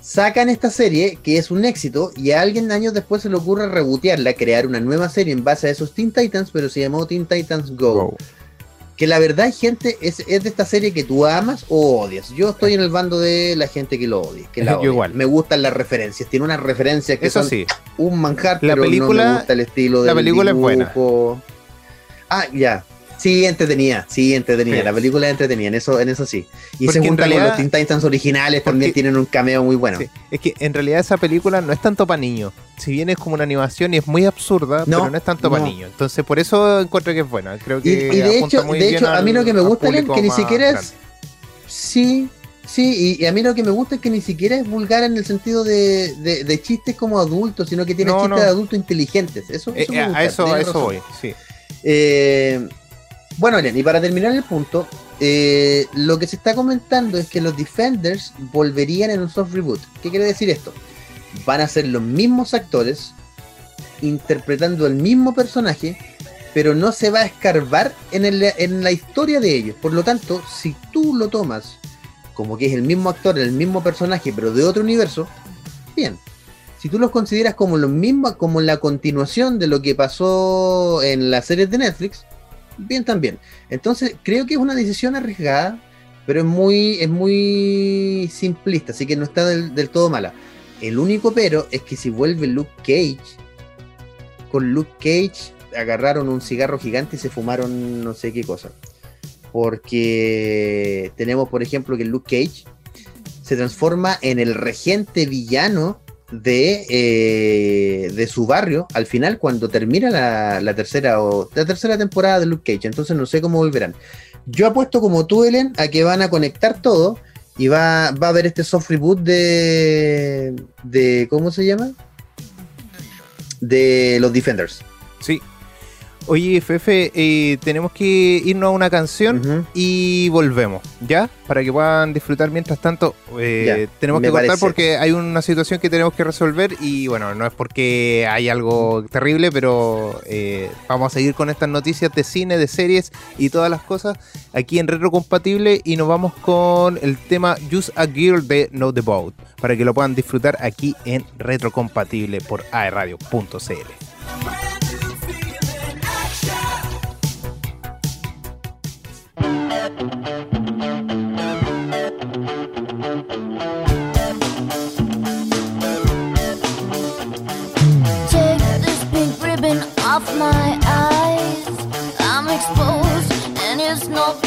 Sacan esta serie que es un éxito y a alguien años después se le ocurre rebotearla, crear una nueva serie en base a esos Teen Titans, pero se llamó Teen Titans Go que la verdad, gente, es, es, de esta serie que tú amas o odias. Yo estoy en el bando de la gente que lo odia. Que la odia. igual. Me gustan las referencias. Tiene unas referencias que son un manjar, la pero película, no me gusta el estilo de La película es buena. Ah, ya. Sí, entretenía, sí, entretenía. La película es entretenida, en eso, en eso sí. Y se junta con los Teen Titans originales, también tienen un cameo muy bueno. Es que en realidad esa película no es tanto para niños. Si bien es como una animación y es muy absurda, pero no es tanto para niños. Entonces, por eso encuentro que es buena. Creo que y, de hecho, de hecho a mí lo que me gusta es que ni siquiera es. Sí, Sí, y, a mí lo que me gusta es que ni siquiera es vulgar en el sentido de, de, chistes como adultos, sino que tiene chistes de adultos inteligentes. Eso, eso eh, a eso, a eso voy, sí. Eh, bueno, y para terminar el punto, eh, lo que se está comentando es que los Defenders volverían en un soft reboot. ¿Qué quiere decir esto? Van a ser los mismos actores interpretando el mismo personaje, pero no se va a escarbar en, en la historia de ellos. Por lo tanto, si tú lo tomas como que es el mismo actor, el mismo personaje, pero de otro universo, bien. Si tú los consideras como lo mismo, como la continuación de lo que pasó en las series de Netflix, bien también. Entonces, creo que es una decisión arriesgada, pero es muy, es muy simplista, así que no está del, todo mala. El único pero es que si vuelve Luke Cage, con Luke Cage agarraron un cigarro gigante y se fumaron no sé qué cosa. Porque tenemos, por ejemplo, que Luke Cage se transforma en el regente villano de, eh, de su barrio al final cuando termina la, tercera o la tercera temporada de Luke Cage. Entonces no sé cómo volverán. Yo apuesto como tú, Ellen, a que van a conectar todo y va, va a haber este soft reboot de, de. ¿Cómo se llama? De los Defenders. Sí. Oye, Fefe, eh, tenemos que irnos a una canción y volvemos, ¿ya? Para que puedan disfrutar mientras tanto. Eh, tenemos que cortar porque hay una situación que tenemos que resolver y bueno, no es porque hay algo terrible, pero eh, vamos a seguir con estas noticias de cine, de series y todas las cosas aquí en Retrocompatible y nos vamos con el tema Use a Girl de No The Boat para que lo puedan disfrutar aquí en Retrocompatible por aeradio.cl. off my eyes. I'm exposed, and it's no big surprise.